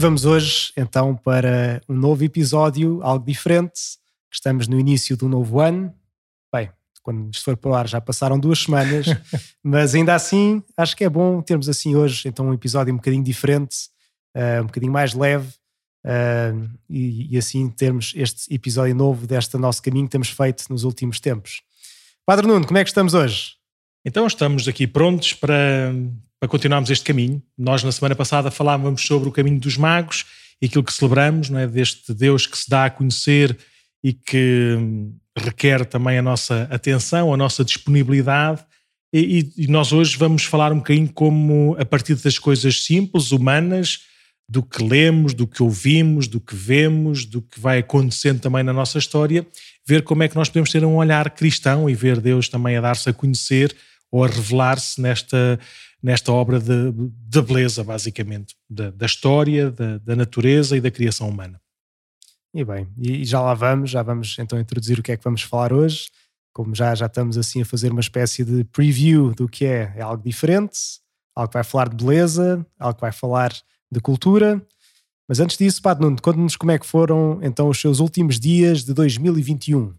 Vamos hoje então para um novo episódio, algo diferente. Estamos no início do novo ano. Bem, quando isto for para o ar já passaram duas semanas, mas ainda assim acho que é bom termos assim hoje então um episódio um bocadinho diferente, uh, um bocadinho mais leve uh, e, e, assim termos este episódio novo deste nosso caminho que temos feito nos últimos tempos. Padre Nuno, como é que estamos hoje? Então estamos aqui prontos para, para continuarmos este caminho. Nós, na semana passada, falávamos sobre o caminho dos magos e aquilo que celebramos, não é? deste Deus que se dá a conhecer e que hum, requer também a nossa atenção, a nossa disponibilidade. E, e, nós hoje vamos falar um bocadinho como, a partir das coisas simples, humanas, do que lemos, do que ouvimos, do que vemos, do que vai acontecendo também na nossa história, ver como é que nós podemos ter um olhar cristão e ver Deus também a dar-se a conhecer ou a revelar-se nesta, nesta obra de, de beleza, basicamente, da, da história, da, da, natureza e da criação humana. E bem, e já lá vamos, já vamos então introduzir o que é que vamos falar hoje. Como já, já estamos assim a fazer uma espécie de preview do que é, é algo diferente, algo que vai falar de beleza, algo que vai falar de cultura. Mas antes disso, Padre Nuno, conte-nos como é que foram então os seus últimos dias de 2021.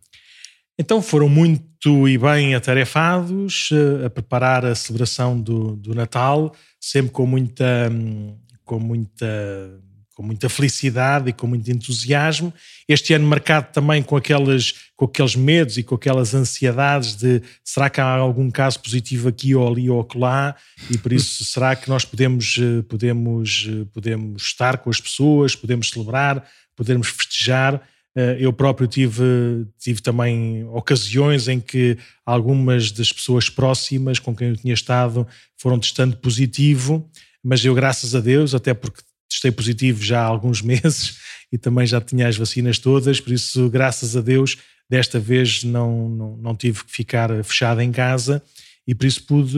Então foram muito e bem atarefados eh, a preparar a celebração do, do Natal, sempre com muita, hum, com muita com muita felicidade e com muito entusiasmo. Este ano marcado também com aqueles, com aqueles medos e com aquelas ansiedades de será que há algum caso positivo aqui ou ali ou lá e por isso será que nós podemos, eh, podemos, eh, podemos estar com as pessoas, podemos celebrar, podemos festejar. Eh, eu próprio tive, tive também ocasiões em que algumas das pessoas próximas com quem eu tinha estado foram testando positivo, mas eu, graças a Deus, até porque testei positivo já há alguns meses e também já tinha as vacinas todas, por isso, graças a Deus, desta vez não, não, não tive que ficar fechado em casa e por isso pude,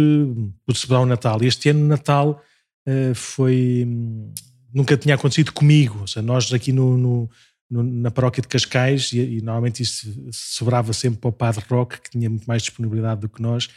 pude celebrar o Natal. Este ano, Natal, uh, foi. nunca tinha acontecido comigo. Ou seja, nós aqui no, no, na paróquia de Cascais, e, e, normalmente isso sobrava sempre para o Padre Roque, que tinha muito mais disponibilidade do que nós,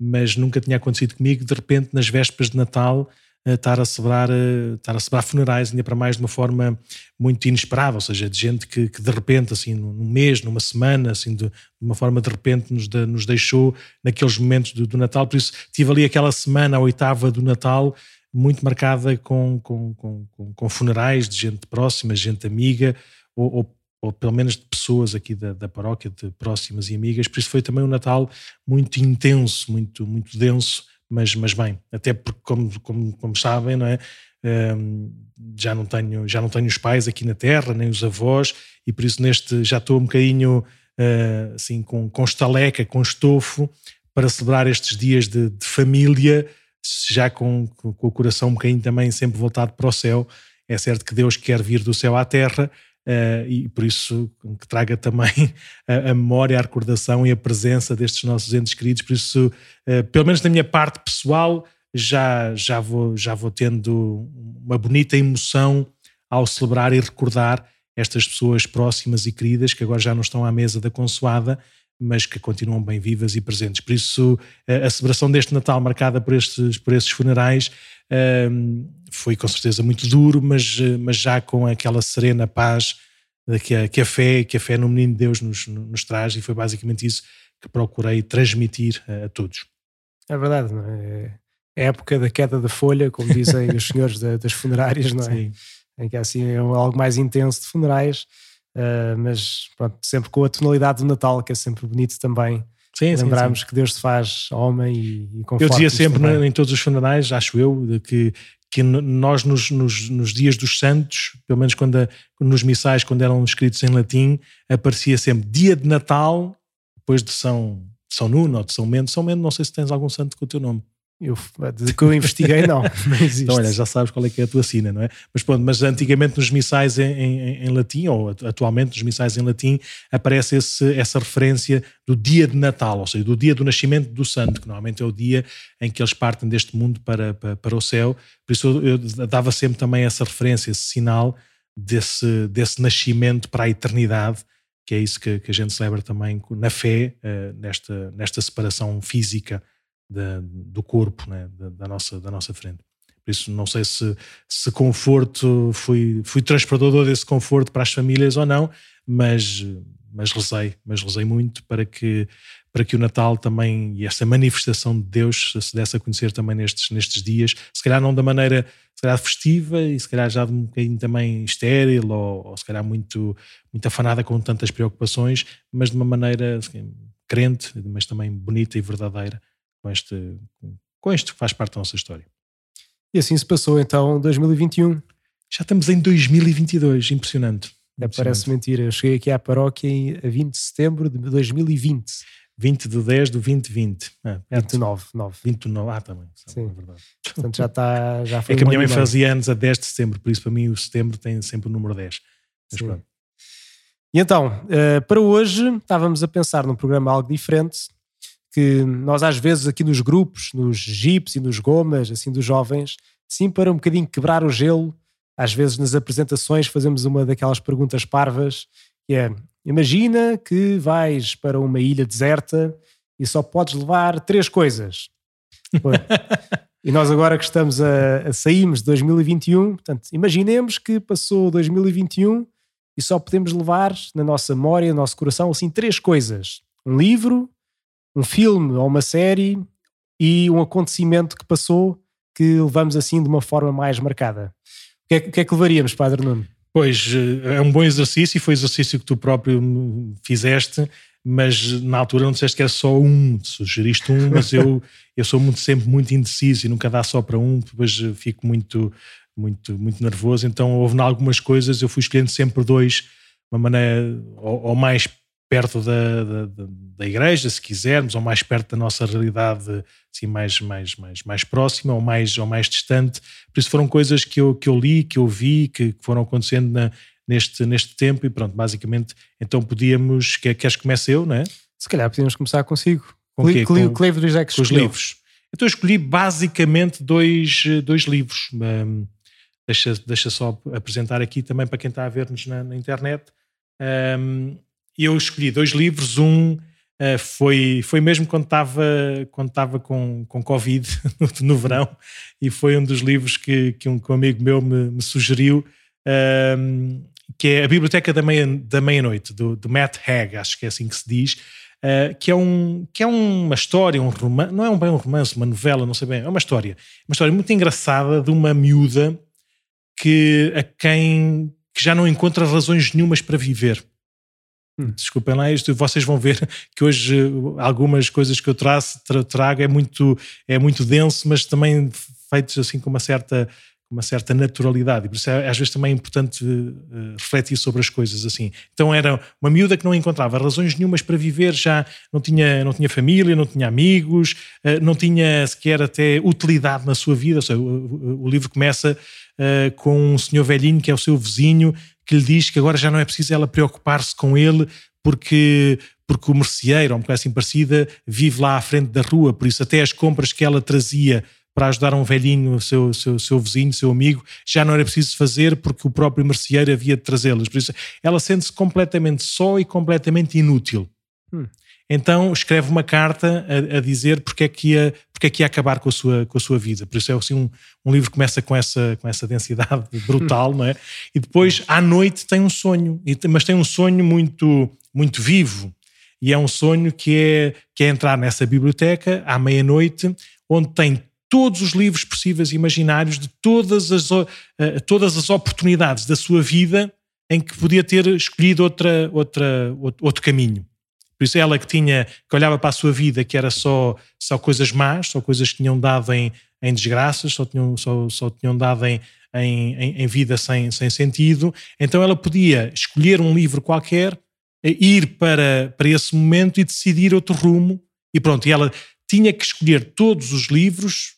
mas nunca tinha acontecido comigo. De repente, nas vésperas de Natal, estar a celebrar, estar a celebrar funerais, ainda para mais de uma forma muito inesperada, ou seja, de gente que, que de repente, assim, num mês, numa semana, assim, de, de uma forma de repente nos, de, nos deixou naqueles momentos do, do, Natal. Por isso, tive ali aquela semana, a oitava do Natal, muito marcada com, com, com, com funerais de gente próxima, gente amiga, ou, ou ou pelo menos de pessoas aqui da, da paróquia, de próximas e amigas, por isso foi também um Natal muito intenso, muito, muito denso, mas, mas bem, até porque, como, como, como sabem, não é? Um, já não tenho já não tenho os pais aqui na terra nem os avós e por isso neste já estou um bocadinho uh, assim com, com estaleca com estofo para celebrar estes dias de, de família já com, com, o coração um bocadinho também sempre voltado para o céu é certo que Deus quer vir do céu à terra Uh, e por isso que traga também a, a, memória, a recordação e a presença destes nossos entes queridos. Por isso, uh, pelo menos da minha parte pessoal, já, já, vou, já vou tendo uma bonita emoção ao celebrar e recordar estas pessoas próximas e queridas que agora já não estão à mesa da consoada, mas que continuam bem vivas e presentes. Por isso, a celebração deste Natal marcada por estes, por estes funerais foi com certeza muito duro, mas, mas já com aquela serena paz que a, que a fé, que a fé no menino de Deus nos, nos traz, e foi basicamente isso que procurei transmitir a, a todos. É verdade, não é? É a época da queda da folha, como dizem os senhores da, das funerárias, não é? Sim. Em que assim é algo mais intenso de funerais, uh, mas pronto, sempre com a tonalidade do Natal, que é sempre bonito também Sim, Lembrarmos sim, sim. que Deus se faz homem e, e Eu dizia sempre também. em todos os funerais, acho eu, de que, que nós nos, nos, nos, dias dos santos, pelo menos quando a, nos missais, quando eram escritos em latim, aparecia sempre dia de Natal, depois de São, São Nuno ou de São Mendo. São Mendo, não sei se tens algum santo com o teu nome. Eu, de que eu investiguei, não. não existe. Então, olha, já sabes qual é que é a tua sina, não é? Mas pronto, mas antigamente nos missais em, em, em, latim, ou atualmente nos missais em latim, aparece esse, essa referência do dia de Natal, ou seja, do dia do nascimento do santo, que normalmente é o dia em que eles partem deste mundo para, para, para o céu. Por isso eu, eu dava sempre também essa referência, esse sinal desse, desse nascimento para a eternidade, que é isso que, que a gente celebra também na fé, uh, nesta, nesta separação física da, do corpo, né, da, da, nossa, da nossa frente. Por isso, não sei se, se conforto, fui, fui transportador desse conforto para as famílias ou não, mas, mas rezei, mas rezei muito para que, para que o Natal também e esta manifestação de Deus se desse a conhecer também nestes, nestes dias, se calhar não da maneira se calhar festiva e se calhar já de um bocadinho também estéril ou, ou se calhar muito, muito afanada com tantas preocupações, mas de uma maneira assim, crente, mas também bonita e verdadeira com este, com este faz parte da nossa história. E assim se passou então 2021. Já estamos em 2022, impressionante. É, parece mentira. Eu cheguei aqui à paróquia em, a 20 de setembro de 2020. 20 de 10 do 2020. Ah, 29, 9. 29, ah, também. Sim. É verdade. Portanto, já está. Já foi é que a minha mãe fazia anos a 10 de setembro, por isso para mim o setembro tem sempre o número 10. Mas Sim. pronto. E então, eh, para hoje, estávamos a pensar num programa algo diferente, que nós às vezes aqui nos grupos, nos jeeps e nos gomas, assim dos jovens, sim para um bocadinho quebrar o gelo, às vezes nas apresentações fazemos uma daquelas perguntas parvas, que é, imagina que vais para uma ilha deserta e só podes levar três coisas. e nós agora que estamos a, a saímos de 2021, portanto, imaginemos que passou 2021 e só podemos levar na nossa memória, no nosso coração, assim, três coisas: um livro, um filme ou uma série e um acontecimento que passou que levamos assim de uma forma mais marcada. O que é, o que, é que levaríamos, Padre Nuno? Pois, eh, é um bom exercício e foi exercício que tu próprio fizeste, mas na altura não disseste que era só um, sugeriste um, mas eu, eu sou muito, sempre muito indeciso e nunca dá só para um, depois fico muito, muito, muito nervoso. Então houve algumas coisas, eu fui escolhendo sempre dois, uma maneira, ou, ou mais perto da, da, da, igreja, se quisermos, ou mais perto da nossa realidade, assim, mais, mais, mais, mais próxima ou mais, ou mais distante. Por isso foram coisas que eu, que eu li, que eu vi, que, que foram acontecendo na, neste, neste tempo e pronto, basicamente, então podíamos, queres que comece eu, não é? Se calhar podíamos começar consigo. Com, que, com, que livros é que os livros? Então eu escolhi basicamente dois, dois livros. Um, deixa, deixa só apresentar aqui também para quem está a ver-nos na, na internet. Um, eu escolhi dois livros. Um uh, foi, foi mesmo quando estava quando com, com Covid no, no, verão, e foi um dos livros que, que, um, que um amigo meu me, me sugeriu. Um, que é a Biblioteca da Meia-Noite, da Meia do, do Matt Haig, acho que é assim que se diz, uh, que, é um, que é uma história, um romance, não é um bem um romance, uma novela, não sei bem, é uma história. Uma história muito engraçada de uma miúda que a quem que já não encontra razões nenhumas para viver. Hum. Desculpem lá isto, vocês vão ver que hoje algumas coisas que eu traço, trago é muito, é muito denso, mas também feitos assim com uma certa, uma certa naturalidade. E por isso é, às vezes também é importante uh, refletir sobre as coisas assim. Então era uma miúda que não encontrava razões nenhumas para viver, já não tinha, não tinha família, não tinha amigos, uh, não tinha sequer até utilidade na sua vida. Seja, o, o, o, livro começa uh, com um senhor velhinho que é o seu vizinho que lhe diz que agora já não é preciso ela preocupar-se com ele porque, porque o merceeiro, ou uma coisa assim parecida, vive lá à frente da rua, por isso até as compras que ela trazia para ajudar um velhinho, seu, seu, seu vizinho, seu amigo, já não era preciso fazer porque o próprio merceeiro havia de trazê-las. Por isso ela sente-se completamente só e completamente inútil. Hum. Então escreve uma carta a, a, dizer porque é, que ia, porque é que ia acabar com a sua, com a sua vida. Por isso é assim, um, um livro que começa com essa, com essa densidade brutal, não é? E depois, à noite, tem um sonho, mas tem um sonho muito, muito vivo. E é um sonho que é, que é entrar nessa biblioteca à meia-noite, onde tem todos os livros possíveis e imaginários de todas as, uh, todas as oportunidades da sua vida em que podia ter escolhido outra, outra, outro caminho. Por isso ela que tinha, que olhava para a sua vida que era só, só coisas más, só coisas que tinham dado em, em desgraças, só tinham, só, só tinham dado em, em, em vida sem, sem sentido, então ela podia escolher um livro qualquer, ir para, para esse momento e decidir outro rumo, e pronto, e ela tinha que escolher todos os livros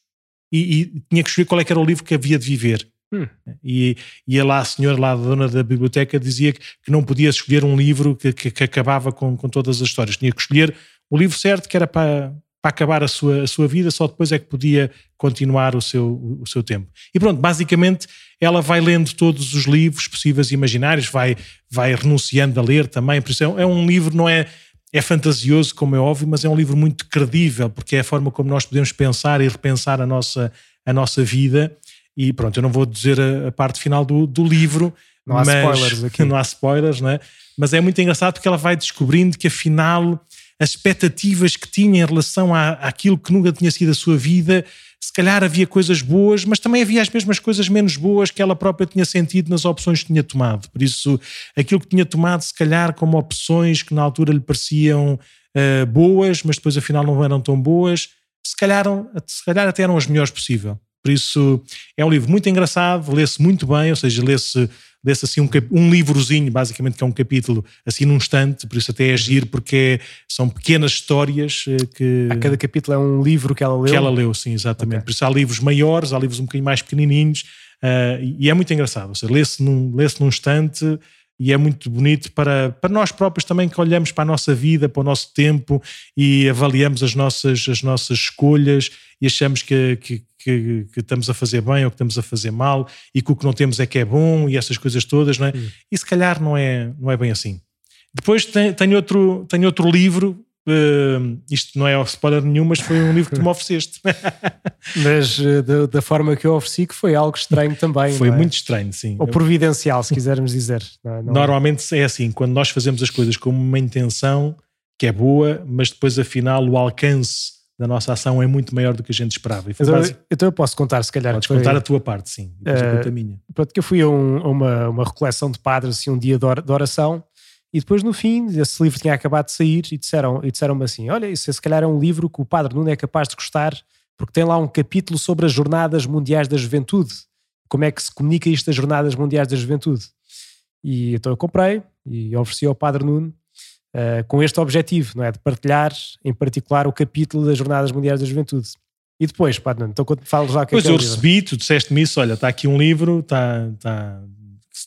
e, e tinha que escolher qual é era o livro que havia de viver. Hum. E, e lá a senhora, lá a dona da biblioteca, dizia que, que não podia escolher um livro que, que, que, acabava com, com todas as histórias. Tinha que escolher o livro certo que era para, para acabar a sua, a sua vida, só depois é que podia continuar o seu, o seu tempo. E pronto, basicamente ela vai lendo todos os livros possíveis e imaginários, vai, vai renunciando a ler também. Por isso é, é um livro, não é. É fantasioso, como é óbvio, mas é um livro muito credível, porque é a forma como nós podemos pensar e repensar a nossa, a nossa vida E pronto, eu não vou dizer a, a parte final do, do livro. Não há mas, spoilers aqui. Não há spoilers, né? Mas é muito engraçado porque ela vai descobrindo que afinal as expectativas que tinha em relação à, àquilo que nunca tinha sido a sua vida, se calhar havia coisas boas, mas também havia as mesmas coisas menos boas que ela própria tinha sentido nas opções que tinha tomado. Por isso, aquilo que tinha tomado, se calhar, como opções que na altura lhe pareciam uh, boas, mas depois afinal não eram tão boas, se calhar, se calhar até eram as melhores possível. Por isso, é um livro muito engraçado, lê-se muito bem, ou seja, lê-se desse assim um, um livrozinho, basicamente, que é um capítulo assim num instante, por isso até é giro, porque são pequenas histórias eh, que. A cada capítulo é um livro que ela leu. Que ela leu, sim, exatamente. Okay. Por isso há livros maiores, há livros um bocadinho mais pequenininhos, uh, e é muito engraçado. Ou seja, lê-se num, lê num instante e é muito bonito para, para nós próprios também que olhamos para a nossa vida, para o nosso tempo e avaliamos as nossas, as nossas escolhas e achamos que, que, que, que, estamos a fazer bem ou que estamos a fazer mal e que o que não temos é que é bom e essas coisas todas, não é? Hum. E se calhar não é, não é bem assim. Depois tenho outro, tenho outro livro Uh, isto não é spoiler nenhum, mas foi um livro que tu me ofereceste. mas uh, da, da, forma que eu ofereci, que foi algo estranho também. Foi é? muito estranho, sim. Ou providencial, se quisermos dizer. Não, não Normalmente é. é assim, quando nós fazemos as coisas com uma intenção que é boa, mas depois afinal o alcance da nossa ação é muito maior do que a gente esperava. Então, base... então, eu posso contar, se calhar. Podes foi... contar a tua parte, sim. Depois uh, a minha. Pronto, que eu fui a, um, a uma, uma recoleção de padres, assim, um dia de oração e depois, no fim, esse livro tinha acabado de sair e disseram-me disseram assim: Olha, isso se calhar é um livro que o Padre Nuno é capaz de gostar, porque tem lá um capítulo sobre as Jornadas Mundiais da Juventude. Como é que se comunica isto das Jornadas Mundiais da Juventude? E então eu comprei e ofereci ao Padre Nuno uh, com este objetivo, não é? De partilhar, em particular, o capítulo das Jornadas Mundiais da Juventude. E depois, Padre então quando falas lá pois é que é eu recebi, tu disseste-me isso, olha, está aqui um livro, está, está,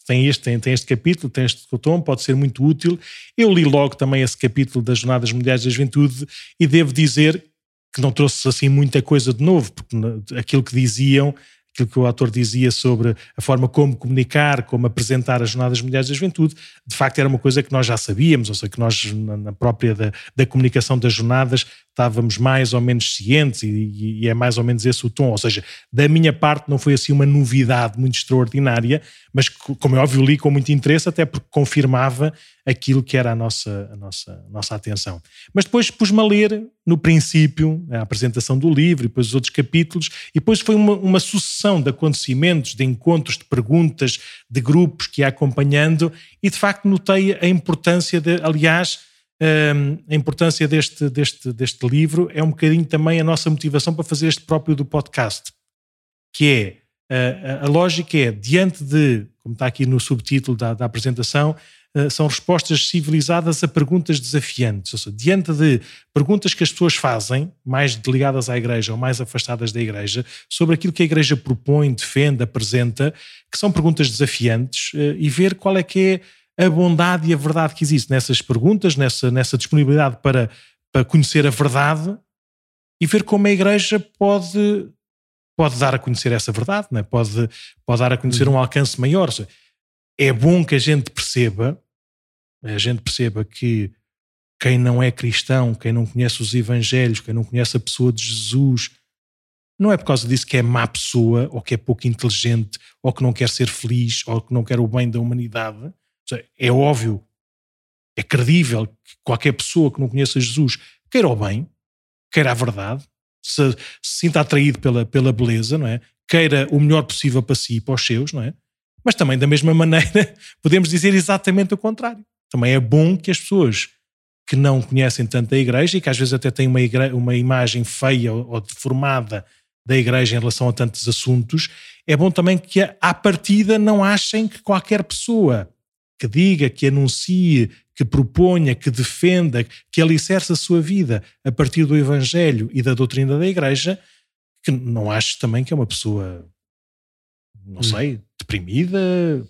tem este, tem, tem este capítulo, tem este tom, pode ser muito útil. Eu li logo também esse capítulo das Jornadas Mundiais da Juventude e devo dizer que não trouxe assim muita coisa de novo, porque aquilo que diziam aquilo que o autor dizia sobre a forma como comunicar, como apresentar as Jornadas Mundiais da Juventude, de facto era uma coisa que nós já sabíamos, ou seja, que nós na própria da, da comunicação das jornadas estávamos mais ou menos cientes e, e, é mais ou menos esse o tom, ou seja, da minha parte não foi assim uma novidade muito extraordinária, mas como é óbvio li com muito interesse, até porque confirmava aquilo que era a nossa, a nossa, a nossa atenção. Mas depois pus-me a ler no princípio, a apresentação do livro e depois os outros capítulos, e depois foi uma, uma sucessão de acontecimentos, de encontros, de perguntas, de grupos que ia acompanhando, e de facto notei a importância de, aliás, a importância deste, deste, deste livro é um bocadinho também a nossa motivação para fazer este próprio do podcast, que é, a, a lógica é, diante de, como está aqui no subtítulo da, da apresentação, eh, são respostas civilizadas a perguntas desafiantes. Ou seja, diante de perguntas que as pessoas fazem, mais ligadas à igreja ou mais afastadas da igreja, sobre aquilo que a igreja propõe, defende, apresenta, que são perguntas desafiantes, eh, e ver qual é que é a bondade e a verdade que existe nessas perguntas, nessa, nessa disponibilidade para, para conhecer a verdade e ver como a igreja pode, pode dar a conhecer essa verdade, não é? pode, pode dar a conhecer uhum. um alcance maior. É bom que a gente perceba, a gente perceba que quem não é cristão, quem não conhece os evangelhos, quem não conhece a pessoa de Jesus, não é por causa disso que é má pessoa, ou que é pouco inteligente, ou que não quer ser feliz, ou que não quer o bem da humanidade. É óbvio, é credível que qualquer pessoa que não conheça Jesus queira o bem, queira a verdade, se, se sinta atraído pela, pela beleza, não é? Queira o melhor possível para si e para os seus, não é? Mas também, da mesma maneira, podemos dizer exatamente o contrário. Também é bom que as pessoas que não conhecem tanto a igreja e que às vezes até têm uma, igreja, uma imagem feia ou, ou deformada da igreja em relação a tantos assuntos, é bom também que à partida não achem que qualquer pessoa que diga, que anuncie, que proponha, que defenda, que alicerce a sua vida a partir do Evangelho e da doutrina da Igreja, que não ache também que é uma pessoa, não hum. sei, deprimida,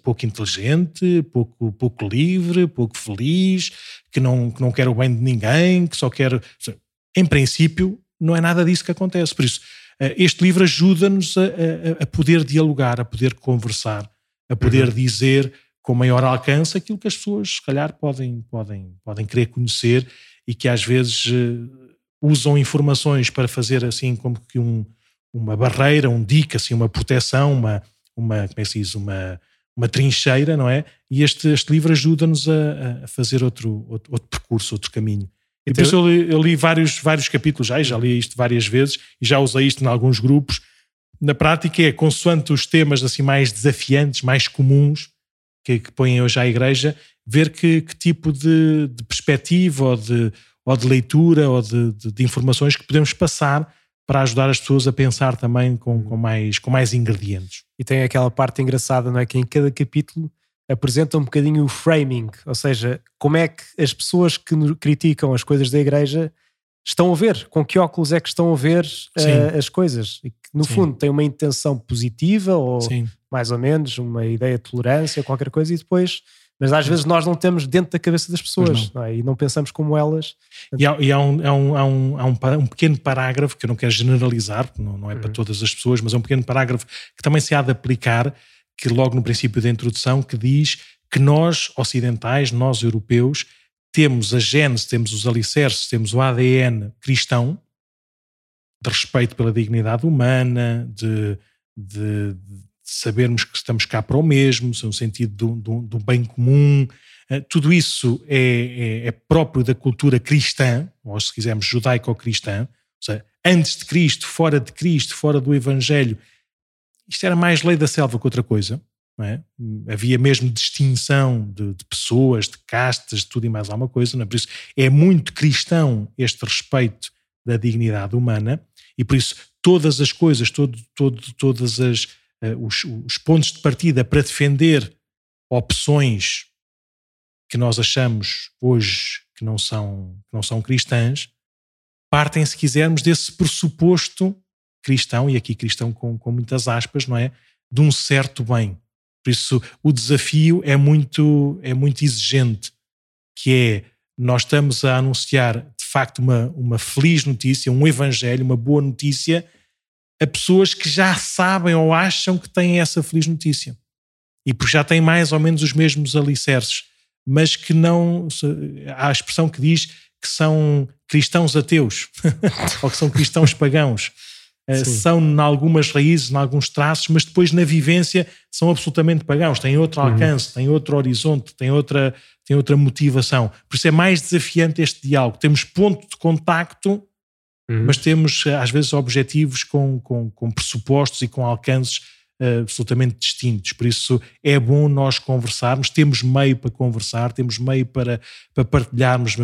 pouco inteligente, pouco, pouco livre, pouco feliz, que não, que não quer o bem de ninguém, que só quer. Em princípio, não é nada disso que acontece. Por isso, eh, este livro ajuda-nos a, a, a, poder dialogar, a poder conversar, a poder uhum. dizer com maior alcance aquilo que as pessoas, se calhar, podem, podem, podem querer conhecer e que às vezes uh, usam informações para fazer assim como que um, uma barreira, um dique, assim, uma proteção, uma, uma, como é que se diz, uma, uma trincheira, não é? E este, este livro ajuda-nos a, a, fazer outro, outro, outro, percurso, outro caminho. E por isso eu li, eu li, vários, vários capítulos já, e já li isto várias vezes, e já usei isto em alguns grupos. Na prática é, consoante os temas assim mais desafiantes, mais comuns, que, que põem hoje à igreja, ver que, que tipo de, de, perspectiva ou de, ou de leitura ou de, de, de informações que podemos passar para ajudar as pessoas a pensar também com, com, mais, com mais ingredientes. E tem aquela parte engraçada, não é? Que em cada capítulo apresenta um bocadinho o framing, ou seja, como é que as pessoas que criticam as coisas da igreja estão a ver, com que óculos é que estão a ver uh, as coisas. E que, no Sim. fundo, tem uma intenção positiva ou Sim. Mais ou menos uma ideia de tolerância, qualquer coisa, e depois mas às vezes nós não temos dentro da cabeça das pessoas não. Não é? e não pensamos como elas. E há, e há, um, há, um, há, um, há um, um, pequeno parágrafo que eu não quero generalizar, porque não, não é uhum. para todas as pessoas, mas é um pequeno parágrafo que também se há de aplicar, que logo no princípio da introdução, que diz que nós ocidentais, nós europeus, temos a gênese, temos os alicerces, temos o ADN cristão, de respeito pela dignidade humana, de, de, sabermos que estamos cá para o mesmo, no sentido do, do, do bem comum. Uh, tudo isso é, é, é, próprio da cultura cristã, ou se quisermos judaico-cristã, ou seja, antes de Cristo, fora de Cristo, fora do Evangelho. Isto era mais lei da selva que outra coisa. É? Havia mesmo distinção de, de, pessoas, de castas, de tudo e mais alguma coisa. É? Por isso é muito cristão este respeito da dignidade humana e por isso todas as coisas, todo, todo, todas as, os, os pontos de partida para defender opções que nós achamos hoje que não são, que não são cristãs, partem, se quisermos, desse pressuposto cristão, e aqui cristão com, com muitas aspas, não é? De um certo bem. Por isso, o desafio é muito, é muito exigente, que é, nós estamos a anunciar, de facto, uma, uma feliz notícia, um evangelho, uma boa notícia, a pessoas que já sabem ou acham que têm essa feliz notícia e porque já têm mais ou menos os mesmos alicerces, mas que não. Há a expressão que diz que são cristãos ateus ou que são cristãos pagãos. Uh, são em algumas raízes, em alguns traços, mas depois na vivência são absolutamente pagãos, têm outro uhum. alcance, uhum. têm outro horizonte, têm outra, têm outra motivação. Por isso é mais desafiante este diálogo. Temos ponto de contacto uhum. mas temos eh, às vezes objetivos com, com, com pressupostos e com alcances uh, absolutamente distintos. Por isso é bom nós conversarmos, temos meio para conversar, temos meio para, para partilharmos uh,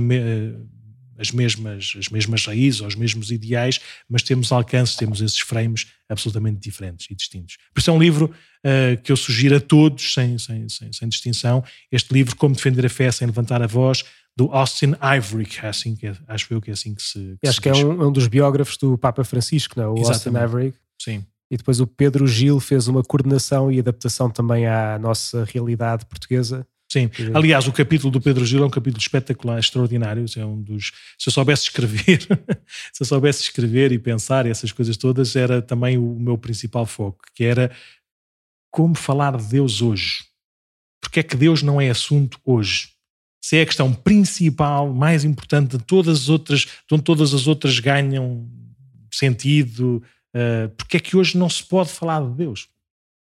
as mesmas, as mesmas raízes, os mesmos ideais, mas temos alcances, temos esses frames absolutamente diferentes e distintos. Por isso é um livro uh, que eu sugiro a todos, sem, sem, sem, sem distinção, este livro, Como Defender a Fé Sem Levantar a Voz, do Austin Ivory, que é assim que é, acho eu que é assim que se. Que acho se que é um, é um, dos biógrafos do Papa Francisco, não é? O Exatamente. Austin Ivory. Sim. E depois o Pedro Gil fez uma coordenação e adaptação também à nossa realidade portuguesa. Sim, aliás, o capítulo do Pedro Gil é um capítulo espetacular, extraordinário. É um dos. Se eu soubesse escrever, se eu soubesse escrever e pensar essas coisas todas, era também o meu principal foco, que era como falar de Deus hoje. Porque é que Deus não é assunto hoje? Se é a questão principal, mais importante de todas as outras, de onde todas as outras ganham sentido, uh, porque é que hoje não se pode falar de Deus?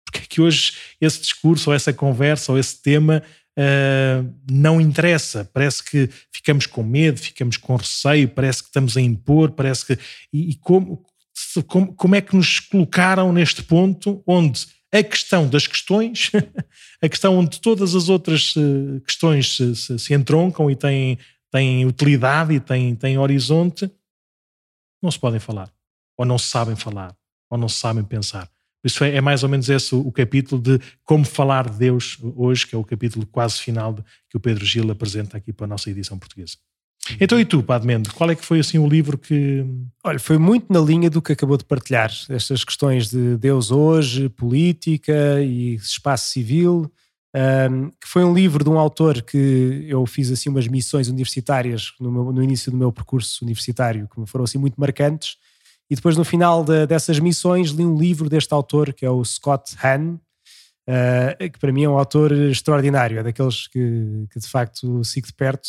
Porque é que hoje esse discurso, ou essa conversa, ou esse tema uh, não interessa? Parece que ficamos com medo, ficamos com receio, parece que estamos a impor, parece que. E, e como, como, como é que nos colocaram neste ponto onde a questão das questões, a questão onde todas as outras eh, questões se, se, se entroncam e têm, têm utilidade e têm, têm horizonte, não se podem falar, ou não sabem falar, ou não sabem pensar. Isso é, é mais ou menos esse o, o, capítulo de como falar de Deus hoje, que é o capítulo quase final de, que o Pedro Gil apresenta aqui para a nossa edição portuguesa. Então, e tu, Padmendo, qual é que foi assim o livro que. Olha, foi muito na linha do que acabou de partilhar, estas questões de Deus hoje, política e espaço civil. Um, que foi um livro de um autor que eu fiz assim umas missões universitárias no, meu, no início do meu percurso universitário que me foram assim muito marcantes e depois no final de, dessas missões li um livro deste autor que é o Scott Hahn uh, que para mim é um autor extraordinário é daqueles que, que de facto sigo de perto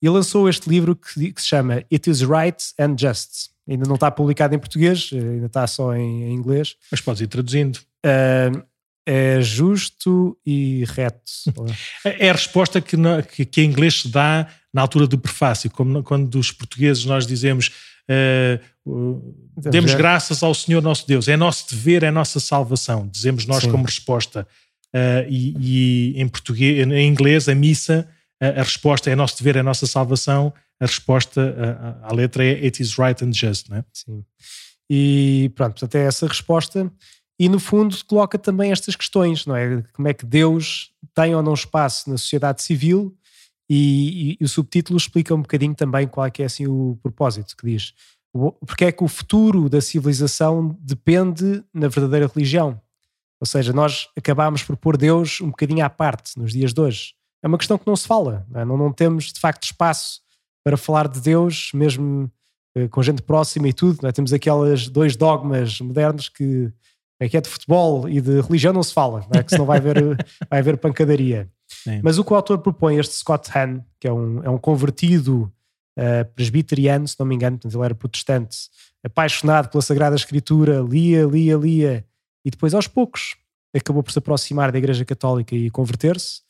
e lançou este livro que, que, se chama It is Right and Just, Ainda não está publicado em português, ainda está só em, em inglês. Mas podes ir traduzindo. Uh, é justo e reto. é a resposta que, que, que, em inglês se dá na altura do prefácio, como quando os portugueses nós dizemos uh, demos graças ao Senhor nosso Deus, é nosso dever, é nossa salvação, dizemos nós Sim. como resposta. Uh, e, e, em português, em inglês, a missa, a, resposta é nosso dever, é nossa salvação, a resposta à letra é It is right and just, não é? Sim. E pronto, até essa resposta e no fundo coloca também estas questões, não é? Como é que Deus tem ou não espaço na sociedade civil e, e, e o subtítulo explica um bocadinho também qual é que é assim o propósito que diz porque é que o futuro da civilização depende na verdadeira religião. Ou seja, nós acabámos por pôr Deus um bocadinho à parte nos dias de hoje. É uma questão que não se fala, não, é? não, não temos de facto espaço para falar de Deus, mesmo eh, com gente próxima e tudo. É? Temos aqueles dois dogmas modernos que é que é de futebol e de religião não se fala, não é? que senão vai haver, vai haver pancadaria. Sim. Mas o que o autor propõe, este Scott Hahn, que é um, é um convertido uh, presbiteriano, se não me engano, portanto ele era protestante, apaixonado pela Sagrada Escritura, lia, lia, lia, e depois aos poucos acabou por se aproximar da Igreja Católica e converter-se.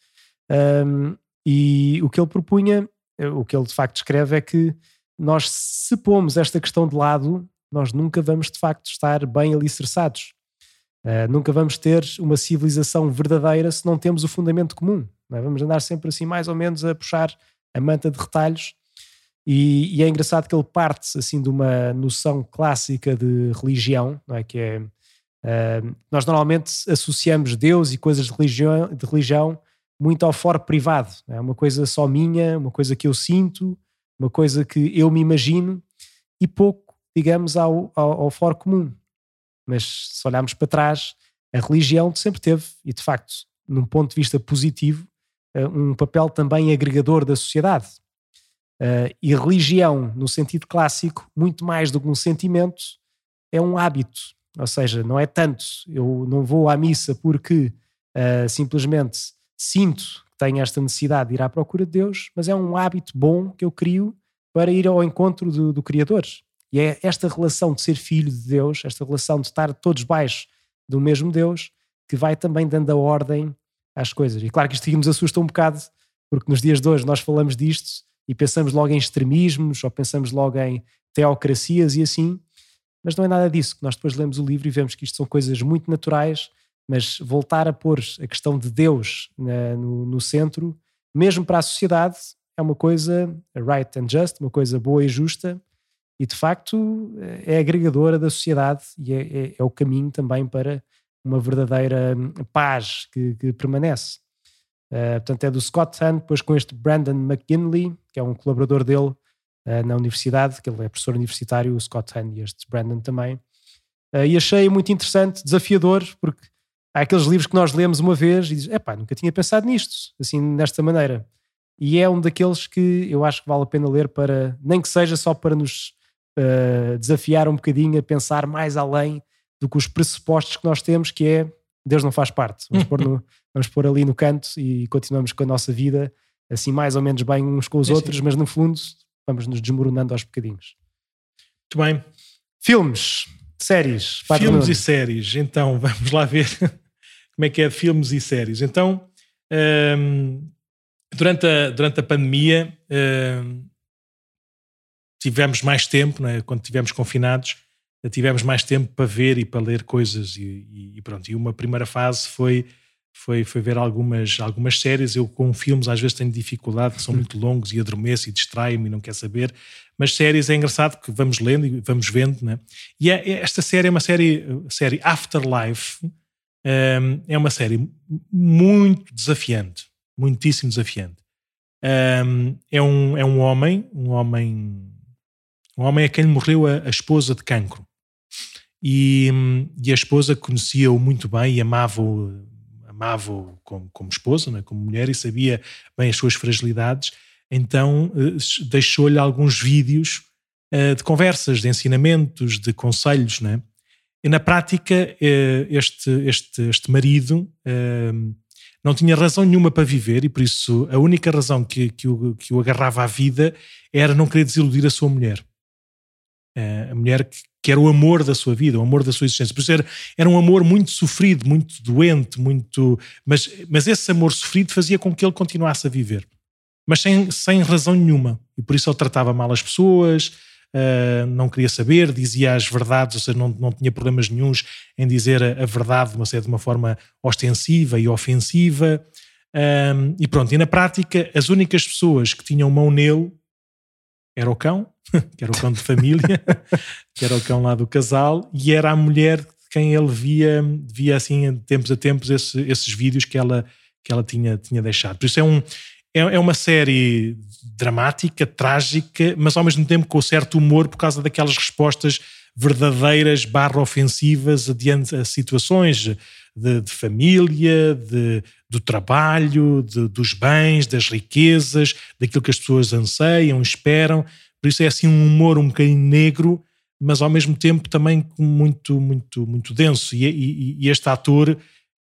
Um, e o que ele propunha, o que ele de facto escreve é que nós, se pomos esta questão de lado, nós nunca vamos de facto estar bem alicerçados. Uh, nunca vamos ter uma civilização verdadeira se não temos o fundamento comum. É? Vamos andar sempre assim, mais ou menos, a puxar a manta de retalhos. E, e é engraçado que ele parte assim de uma noção clássica de religião, é? que é uh, nós normalmente associamos Deus e coisas de religião, de religião muito ao foro privado. É uma coisa só minha, uma coisa que eu sinto, uma coisa que eu me imagino e pouco, digamos, ao, ao, ao foro comum. Mas se olharmos para trás, a religião sempre teve, e de facto, num ponto de vista positivo, eh, um papel também agregador da sociedade. Eh, e religião, no sentido clássico, muito mais do que um sentimento, é um hábito. Ou seja, não é tanto, eu não vou à missa porque uh, simplesmente sinto que tenho esta necessidade de ir à procura de Deus, mas é um hábito bom que eu crio para ir ao encontro do, do Criador. E é esta relação de ser filho de Deus, esta relação de estar todos baixo do mesmo Deus, que vai também dando a ordem às coisas. E claro que isto nos assusta um bocado, porque nos dias de hoje nós falamos disto e pensamos logo em extremismos ou pensamos logo em teocracias e assim, mas não é nada disso, que nós depois lemos o livro e vemos que isto são coisas muito naturais, mas voltar a pôr a questão de Deus na, no, no centro, mesmo para a sociedade, é uma coisa right and just, uma coisa boa e justa, e de facto é agregadora da sociedade e é, é, é o caminho também para uma verdadeira hum, paz que, que permanece. Uh, portanto, é do Scott Hahn, depois com este Brandon McGinley, que é um colaborador dele uh, na universidade, que ele é professor universitário, o Scott Hahn e este Brandon também. Uh, e achei muito interessante, desafiador, porque há aqueles livros que nós lemos uma vez e dizes, epá, nunca tinha pensado nisto, assim, desta maneira. E é um daqueles que eu acho que vale a pena ler para, nem que seja só para nos uh, desafiar um bocadinho a pensar mais além do que os pressupostos que nós temos, que é Deus não faz parte. Vamos pôr, no, vamos pôr ali no canto e continuamos com a nossa vida, assim mais ou menos bem uns com os é outros, sim. mas no fundo vamos nos desmoronando aos bocadinhos. Muito bem. Filmes, séries. Filmes e séries. Então, vamos lá ver como é que é de filmes e séries. Então, um, durante, a, durante a pandemia, um, tivemos mais tempo, é? quando tivemos confinados, tivemos mais tempo para ver e para ler coisas e, e, pronto. E uma primeira fase foi foi, foi ver algumas, algumas séries. Eu com filmes às vezes tenho dificuldade, que são muito longos e adormeço e distraio-me e não quer saber. Mas séries é engraçado que vamos lendo e vamos vendo, né? E é, é esta série é uma série, série Afterlife, um, é uma série muito desafiante, muitíssimo desafiante. Um, é, um, é um homem, um homem um homem a quem morreu a, a esposa de cancro. E, e a esposa conhecia-o muito bem e amava-o amava como, como esposa, né, como mulher, e sabia bem as suas fragilidades. Então eh, deixou-lhe alguns vídeos uh, de conversas, de ensinamentos, de conselhos. Né? E na prática, uh, este, este, este marido uh, não tinha razão nenhuma para viver e por isso a única razão que, que, o, que o agarrava à vida era não querer desiludir a sua mulher. a mulher que, que, era o amor da sua vida, o amor da sua existência. Por isso era, era um amor muito sofrido, muito doente, muito. Mas, mas esse amor sofrido fazia com que ele continuasse a viver. Mas sem, sem razão nenhuma. E por isso ele tratava mal as pessoas, uh, não queria saber, dizia as verdades, ou seja, não, não tinha problemas nenhums em dizer a, a verdade de uma, de uma forma ostensiva e ofensiva. Um, e pronto, e na prática, as únicas pessoas que tinham mão nele era o cão, que era o cão de família, que era o cão lá do casal, e era a mulher de quem ele via, via assim, de tempos a tempos, esse, esses vídeos que ela, que ela tinha, tinha deixado. Por isso é, um, é, é uma série dramática, trágica, mas ao mesmo tempo com certo humor por causa daquelas respostas verdadeiras barra ofensivas adiante a situações de, de família, de, do trabalho, de, dos bens, das riquezas, daquilo que as pessoas anseiam, esperam. Por isso é assim um humor um bocadinho negro, mas ao mesmo tempo também muito, muito, muito denso. E, e, e este ator,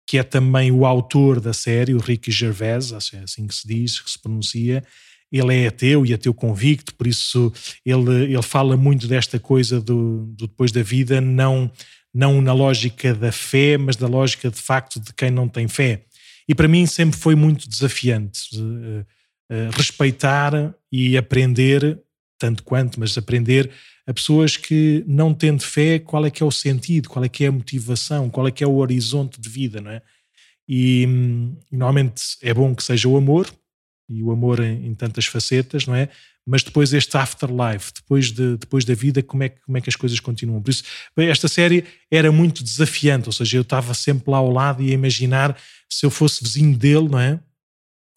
que é também o autor da série, o Ricky Gervais, assim, assim que se diz, que se pronuncia, ele é ateu e ateu convicto, por isso ele, ele fala muito desta coisa do, do depois da vida, não não na lógica da fé, mas da lógica de facto de quem não tem fé. E para mim sempre foi muito desafiante uh, uh, respeitar e aprender, tanto quanto, mas aprender a pessoas que não tendo fé, qual é que é o sentido, qual é que é a motivação, qual é que é o horizonte de vida, não é? E, hum, normalmente é bom que seja o amor, e o amor em, em tantas facetas, não é? mas depois este afterlife, depois, de, depois da vida, como é, como é que as coisas continuam. Por isso, esta série era muito desafiante, ou seja, eu estava sempre lá ao lado e a imaginar se eu fosse vizinho dele, não é?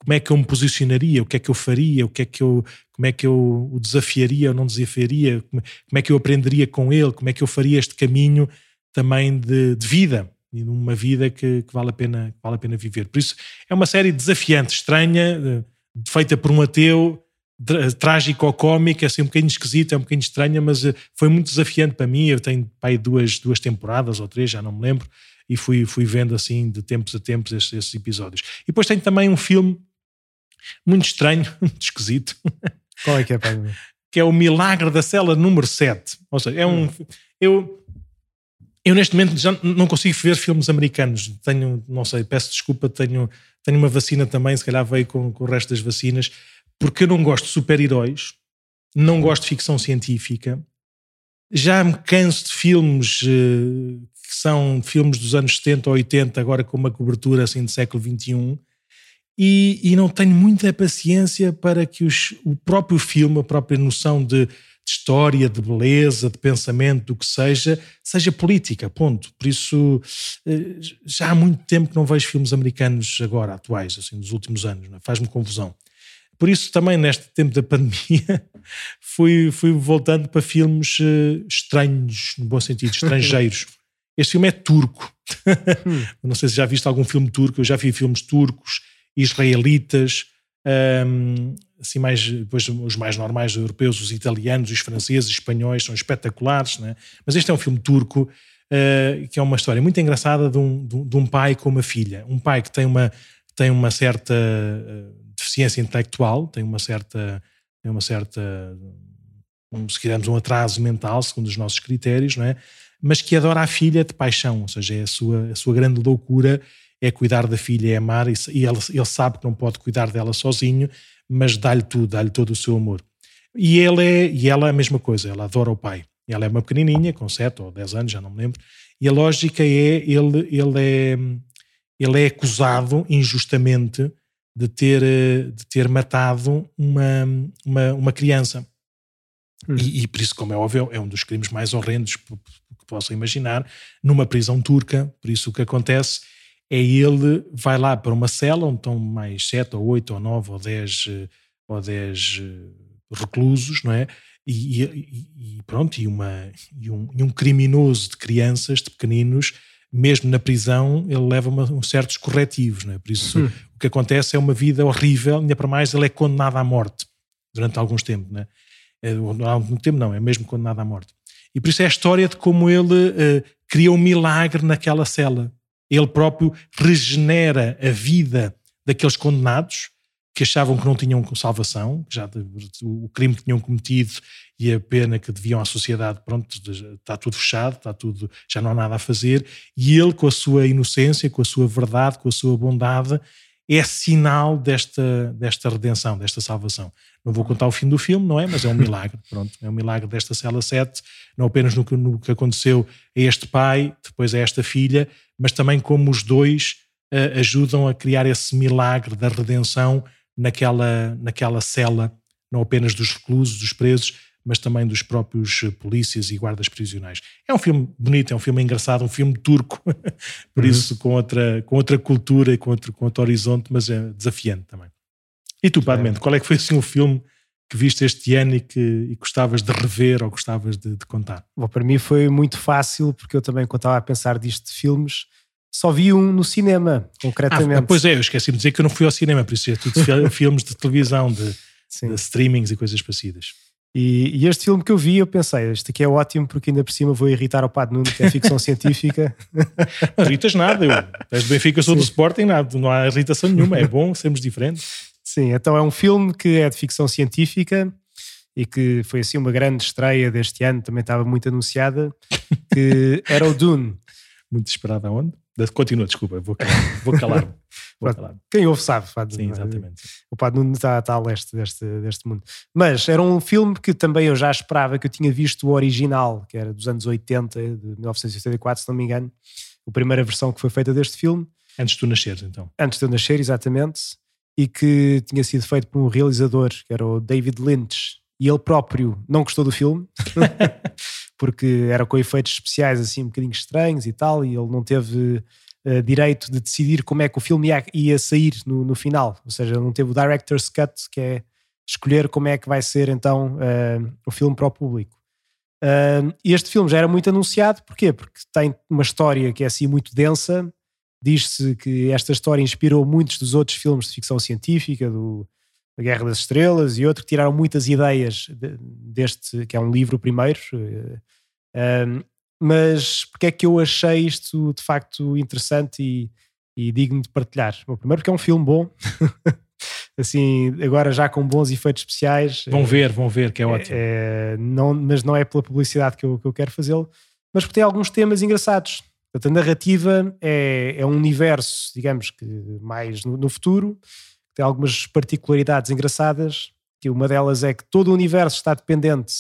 Como é que eu me posicionaria, o que é que eu faria, o que é que eu, como é que eu o desafiaria ou não desafiaria, como, é que eu aprenderia com ele, como é que eu faria este caminho também de, de vida e numa vida que, que, vale a pena, vale a pena viver. Por isso, é uma série desafiante, estranha, eh, feita por um ateu, trágico ou cómico, é assim um bocadinho esquisito, é um bocadinho estranha, mas eh, foi muito desafiante para mim. Eu tenho pai duas, duas temporadas ou três, já não me lembro, e fui, fui vendo assim de tempos a tempos esses, esses episódios. E depois tem também um filme muito estranho, muito esquisito. Qual é que é, pai? que é o Milagre da Cela número 7. Ou seja, é um. Hum. Eu, eu neste momento já não consigo ver filmes americanos. Tenho, não sei, peço desculpa, tenho, tenho uma vacina também, se calhar veio com, com o resto das vacinas porque eu não gosto de super-heróis, não gosto de ficção científica, já me canso de filmes uh, que são filmes dos anos 70 ou 80, agora com uma cobertura assim do século XXI, e, e não tenho muita paciência para que os, o próprio filme, a própria noção de, de, história, de beleza, de pensamento, do que seja, seja política, ponto. Por isso, uh, já há muito tempo que não vejo filmes americanos agora, atuais, assim, dos últimos anos, é? faz-me confusão. Por isso, também neste tempo da pandemia, fui, fui voltando para filmes uh, estranhos, no bom sentido, estrangeiros. Este filme é turco. Hum. Não sei se já viste algum filme turco, eu já vi filmes turcos, israelitas, um, assim mais, depois os mais normais europeus, os italianos, os franceses, os espanhóis, são espetaculares, né? mas este é um filme turco uh, que é uma história muito engraçada de um, de um, pai com uma filha. Um pai que tem uma, tem uma certa uh, deficiência intelectual, tem uma certa, tem uma certa, um, se quisermos, um atraso mental, segundo os nossos critérios, não é? Mas que adora a filha de paixão, ou seja, é a sua, a sua grande loucura é cuidar da filha, é amar, e, e ele, ele sabe que não pode cuidar dela sozinho, mas dá-lhe tudo, dá-lhe todo o seu amor. E, ele é, e ela é a mesma coisa, ela adora o pai. Ela é uma pequenininha, com 7 ou 10 anos, já não me lembro, e a lógica é, ele, ele é, ele é acusado injustamente de ter, de ter matado uma, uma, uma criança. Hum. E, e, por isso, como é óbvio, é um dos crimes mais horrendos que, possam imaginar, numa prisão turca. Por isso, o que acontece é ele vai lá para uma cela onde estão mais sete ou oito ou nove ou dez, eh, ou dez eh, reclusos, não é? E, e, e pronto, e, uma, e, um, e um criminoso de crianças, de pequeninos, mesmo na prisão, ele leva uma, uns certos corretivos, não é? Por isso, hum. o que acontece é uma vida horrível, ainda para mais, ele é condenado à morte durante alguns tempos, não é? é há algum tempo não, é mesmo condenado à morte. E por isso é a história de como ele uh, cria um milagre naquela cela. Ele próprio regenera a vida daqueles condenados, que achavam que não tinham salvação, que já o crime que tinham cometido e a pena que deviam à sociedade, pronto, está tudo fechado, está tudo, já não há nada a fazer, e ele com a sua inocência, com a sua verdade, com a sua bondade, é sinal desta, desta redenção, desta salvação. Não vou contar o fim do filme, não é? Mas é um milagre, pronto, é um milagre desta cela 7, não apenas no que, no que aconteceu a este pai, depois a esta filha, mas também como os dois uh, ajudam a criar esse milagre da redenção naquela, naquela cela, não apenas dos reclusos, dos presos, mas também dos próprios eh, polícias e guardas prisionais. É um filme bonito, é um filme engraçado, um filme turco, por uhum. isso com outra, com outra cultura e com outro, com outro horizonte, mas é desafiante também. E tu, Padre é. qual é que foi assim o filme que viste este ano e que e gostavas de rever ou gostavas de, de, contar? Bom, para mim foi muito fácil, porque eu também, quando estava a pensar disto de filmes, só vi um no cinema, concretamente. Ah, pois é, eu esqueci de dizer que eu não fui ao cinema, por isso é tudo filmes de televisão, de, de, streamings e coisas parecidas. E, e, este filme que eu vi, eu pensei, este aqui é ótimo porque ainda por cima vou irritar o Padre Nuno, que é ficção científica. Não irritas nada, eu és do Benfica, sou Sim. do Sporting, nada, não há irritação nenhuma, é bom sermos diferentes. Sim, então é um filme que é de ficção científica e que foi assim uma grande estreia deste ano, também estava muito anunciada, que era o Dune. Muito esperado aonde? Continua, desculpa, vou calar-me. Vou calar vou calar Quem ouve sabe. Sim, exatamente. O Padre Nuno está, está a leste deste, deste mundo. Mas era um filme que também eu já esperava, que eu tinha visto o original, que era dos anos 80, de 1984, se não me engano. A primeira versão que foi feita deste filme. Antes de tu nasceres, então. Antes de eu nascer, exatamente. E que tinha sido feito por um realizador, que era o David Lynch. E ele próprio não gostou do filme. porque era com efeitos especiais assim um bocadinho estranhos e tal, e ele não teve uh, direito de decidir como é que o filme ia, ia sair no, no, final, ou seja, não teve o director's cut, que é escolher como é que vai ser então uh, o filme para o público. Uh, este filme já era muito anunciado, porquê? Porque tem uma história que é assim muito densa, diz-se que esta história inspirou muitos dos outros filmes de ficção científica, do Guerra das Estrelas e outro, que tiraram muitas ideias deste, que é um livro primeiro. Um, mas porque é que eu achei isto de facto interessante e, e digno de partilhar? Bom, primeiro porque é um filme bom, assim, agora já com bons efeitos especiais. Vão ver, vão ver, que é ótimo. É, não, mas não é pela publicidade que eu, que eu quero fazê-lo, mas porque tem alguns temas engraçados. Portanto, a narrativa é, é um universo, digamos que mais no, no futuro, tem algumas particularidades engraçadas, que uma delas é que todo o universo está dependente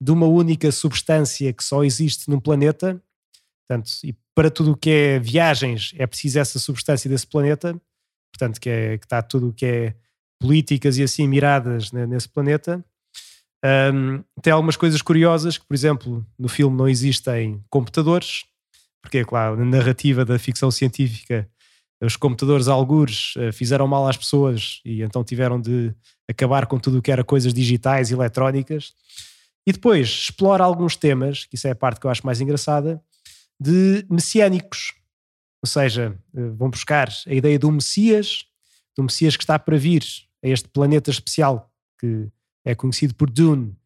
de uma única substância que só existe num planeta. Portanto, e para tudo o que é viagens é preciso essa substância desse planeta. Portanto, que, é, que está tudo o que é políticas e assim miradas nesse planeta. Um, tem algumas coisas curiosas que, por exemplo, no filme não existem computadores, porque, claro, na narrativa da ficção científica os computadores algures eh, fizeram mal às pessoas e então tiveram de acabar com tudo o que era coisas digitais e eletrónicas. E depois explora alguns temas, que isso é a parte que eu acho mais engraçada, de messiânicos. Ou seja, eh, vão buscar a ideia do Messias, do Messias que está para vir a este planeta especial que é conhecido por Dune,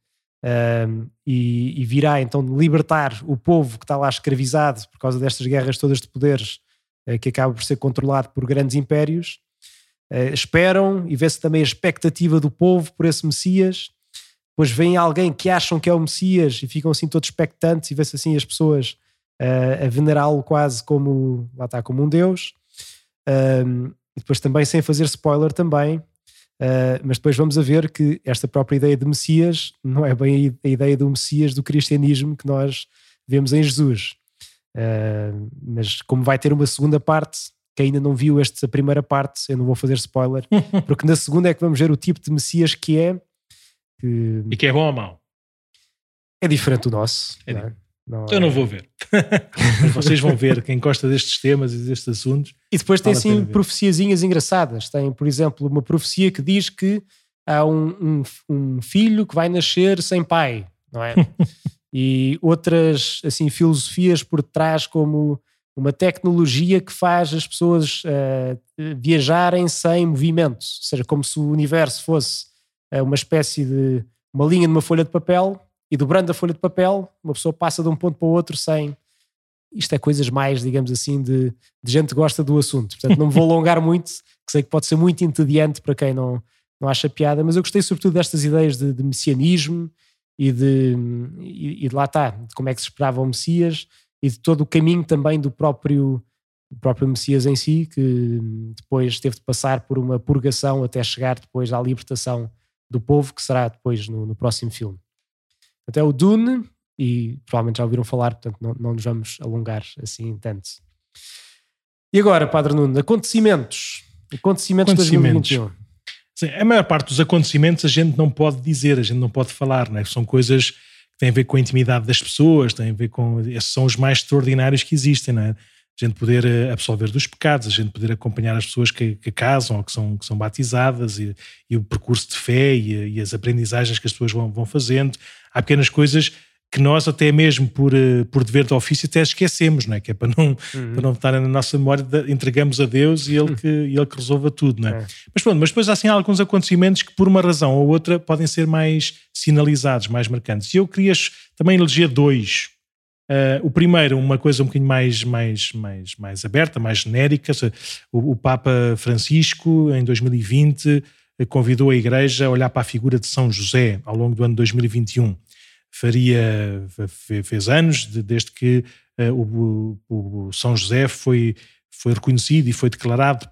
um, e, e, virá então libertar o povo que está lá escravizado por causa destas guerras todas de poderes eh, que acaba por ser controlado por grandes impérios, eh, esperam e vê-se também a expectativa do povo por esse Messias. Depois vem alguém que acham que é o Messias e ficam assim todos expectantes e vê-se assim as pessoas uh, a venerá-lo quase como, lá está, como um Deus. Um, e depois também, sem fazer spoiler também, uh, mas depois vamos a ver que esta própria ideia de Messias não é bem a ideia do Messias do cristianismo que nós vemos em Jesus. Uh, mas como vai ter uma segunda parte, que ainda não viu esta primeira parte, eu não vou fazer spoiler, porque na segunda é que vamos ver o tipo de Messias que é. Que e que é bom ou mau? É diferente do nosso. É não Não eu é... não vou ver. Mas vocês vão ver quem gosta destes temas e destes assuntos. E depois tem sim profeciazinhas engraçadas. Tem, por exemplo, uma profecia que diz que há um, um, um filho que vai nascer sem pai, não é? e outras assim filosofias por trás como uma tecnologia que faz as pessoas uh, viajarem sem movimento, ou seja, como se o universo fosse uh, uma espécie de uma linha de uma folha de papel e dobrando a folha de papel, uma pessoa passa de um ponto para o outro sem isto é coisas mais, digamos assim, de, de gente que gosta do assunto. Portanto, não me vou alongar muito, que sei que pode ser muito entediante para quem não, não acha piada, mas eu gostei sobretudo destas ideias de, de messianismo e de, e, e de lá está, de como é que se esperava o Messias e de todo o caminho também do próprio, do próprio Messias em si, que depois teve de passar por uma purgação até chegar depois à libertação do povo, que será depois no, no próximo filme. Até o Dune, e provavelmente já ouviram falar, portanto não, não nos vamos alongar assim tanto. E agora, Padre Nuno, acontecimentos. Acontecimentos, acontecimentos. de 2021. Sim, a maior parte dos acontecimentos a gente não pode dizer, a gente não pode falar, né? são coisas que têm a ver com a intimidade das pessoas, têm a ver com. Esses são os mais extraordinários que existem, não é? A gente poder eh, absolver dos pecados, a gente poder acompanhar as pessoas que, que casam ou que são, que são batizadas e, e o percurso de fé e, e, as aprendizagens que as pessoas vão, vão fazendo. Há pequenas coisas que nós até mesmo por, eh, por dever de ofício até esquecemos, não é? Que é para não, uhum. para não estar na nossa memória, entregamos a Deus e Ele que, ele que resolva tudo, não é? é? Mas pronto, mas depois há assim alguns acontecimentos que por uma razão ou outra podem ser mais sinalizados, mais marcantes. E eu queria também eleger dois. Uh, o primeiro, uma coisa um bocadinho mais, mais, mais, mais aberta, mais genérica. O, o Papa Francisco, em 2020, convidou a Igreja a olhar para a figura de São José ao longo do ano 2021 faria, fez anos desde que uh, o, o, São José foi, foi reconhecido e foi declarado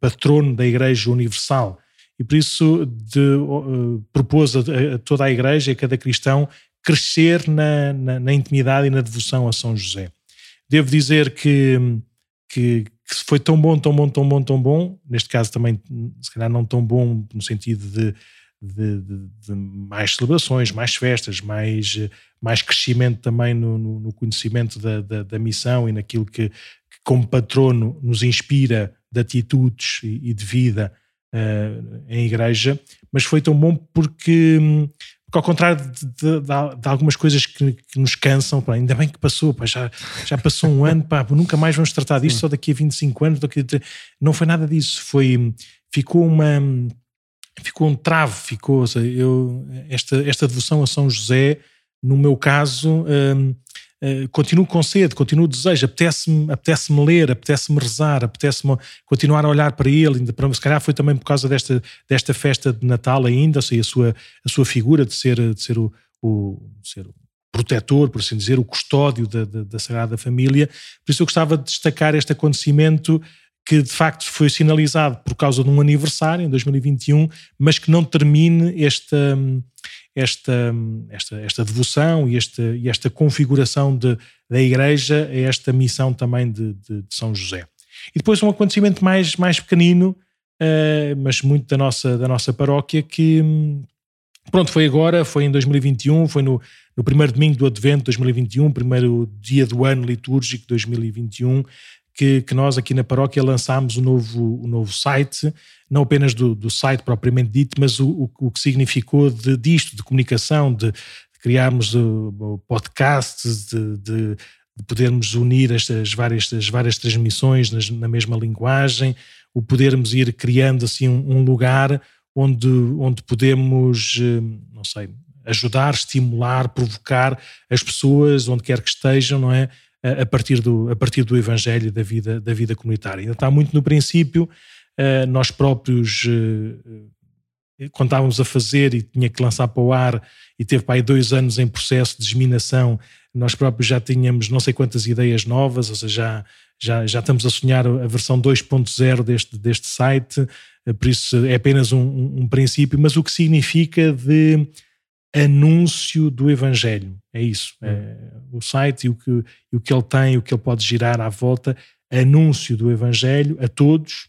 patrono da Igreja Universal. E por isso de, uh, propôs a, a, toda a Igreja e a cada cristão crescer na, na, na, intimidade e na devoção a São José. Devo dizer que, que, que foi tão bom, tão bom, tão bom, tão bom, neste caso também, se calhar não tão bom no sentido de de, de, de, mais celebrações, mais festas, mais, mais crescimento também no, no, no conhecimento da, da, da, missão e naquilo que, que, como patrono, nos inspira de atitudes e, e de vida uh, em igreja. Mas foi tão bom porque, porque ao contrário de, de algumas coisas que, que, nos cansam, pá, ainda bem que passou, pá, já, já passou um ano, pá, nunca mais vamos tratar disto, só daqui a 25 anos. Daqui a... Não foi nada disso, foi, ficou uma ficou um trave, ficou, eu, esta, esta devoção a São José, no meu caso, hum, hum, continuo com sede, continuo desejo, apetece-me apetece ler, apetece-me rezar, apetece-me continuar a olhar para ele, ainda para, se calhar foi também por causa desta, desta festa de Natal ainda, ou a sua, a sua figura de ser, de ser o, o ser o protetor, por assim dizer, o custódio da, da, da Sagrada Família, por isso eu gostava de destacar este acontecimento que de facto foi sinalizado por causa de um aniversário em 2021, mas que não termine esta, esta, esta, esta devoção e esta, e esta configuração de, da Igreja a esta missão também de, de, de, São José. E depois um acontecimento mais, mais pequenino, uh, mas muito da nossa, da nossa paróquia, que pronto, foi agora, foi em 2021, foi no, no primeiro domingo do Advento 2021, primeiro dia do ano litúrgico 2021, que, que, nós aqui na paróquia lançámos o um novo, um novo site, não apenas do, do site propriamente dito, mas o, o, o que significou de, disto, de comunicação, de, de criarmos uh, podcasts, de, de, de, podermos unir estas várias, as várias transmissões nas, na mesma linguagem, o podermos ir criando assim um, um lugar onde, onde podemos, uh, não sei, ajudar, estimular, provocar as pessoas, onde quer que estejam, não é? A partir do, a partir do Evangelho da vida, da vida comunitária. Ainda está muito no princípio, eh, nós próprios, eh, quando estávamos a fazer e tinha que lançar para o ar e teve para aí dois anos em processo de disseminação, nós próprios já tínhamos não sei quantas ideias novas, ou seja, já, já, já estamos a sonhar a versão 2.0 deste, deste site, eh, por isso é apenas um, um princípio, mas o que significa de anúncio do Evangelho. É isso. É hum. o site e o, que, e o que ele tem, o que ele pode girar à volta, anúncio do Evangelho a todos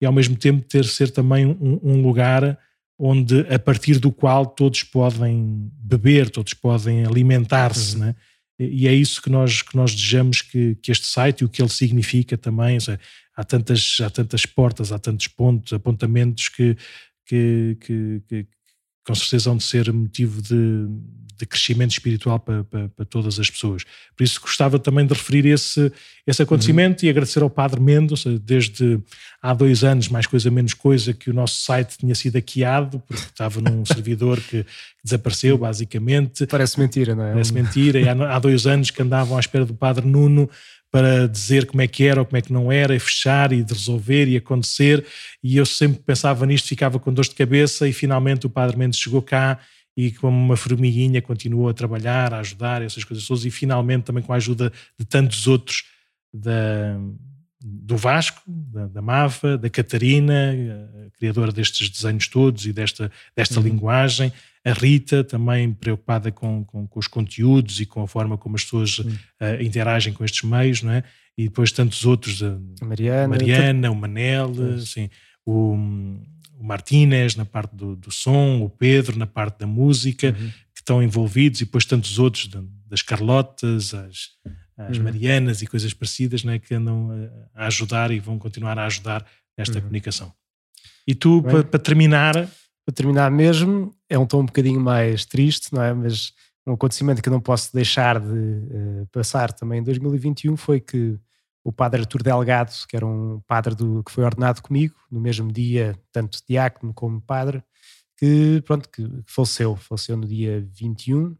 e ao mesmo tempo ter ser também um, um lugar onde a partir do qual todos podem beber, todos podem alimentar-se, uhum. né? E é isso que nós, que nós desejamos que, que este site e o que ele significa também. Seja, há, tantas, há tantas portas, há tantos pontos, apontamentos que, que, que, que com certeza vão de ser motivo de, de crescimento espiritual para, para, para, todas as pessoas. Por isso gostava também de referir esse, esse acontecimento uhum. e agradecer ao Padre Mendes, desde há dois anos, mais coisa menos coisa, que o nosso site tinha sido hackeado, porque estava num servidor que desapareceu, basicamente. Parece mentira, não é? Parece mentira. Há, há dois anos que andavam à espera do Padre Nuno para dizer como é que era ou como é que não era, e fechar e de resolver e acontecer. E eu sempre pensava nisto, ficava com dor de cabeça e finalmente o Padre Mendes chegou cá e como uma formiguinha continuou a trabalhar, a ajudar, essas coisas todas, e finalmente também com a ajuda de tantos outros da, do Vasco, da, da Mava, da Catarina, criadora destes desenhos todos e desta, desta uhum. linguagem, a Rita, também preocupada com, com, com, os conteúdos e com a forma como as pessoas uh, interagem com estes meios, não é? E depois tantos outros, a, Mariana, Mariana o Manel, assim, o, o Martínez na parte do, do, som, o Pedro na parte da música, uhum. que estão envolvidos, e depois tantos outros, das Carlotas, as, as uhum. Marianas e coisas parecidas, não é? Que andam a ajudar e vão continuar a ajudar nesta uhum. comunicação. E tu, para terminar, para terminar mesmo, é um tom um bocadinho mais triste, não é? Mas um acontecimento que eu não posso deixar de uh, passar também em 2021 foi que o padre Artur Delgado, que era um padre do, que foi ordenado comigo, no mesmo dia, tanto diácono como padre, que, pronto, que faleceu, faleceu no dia 21.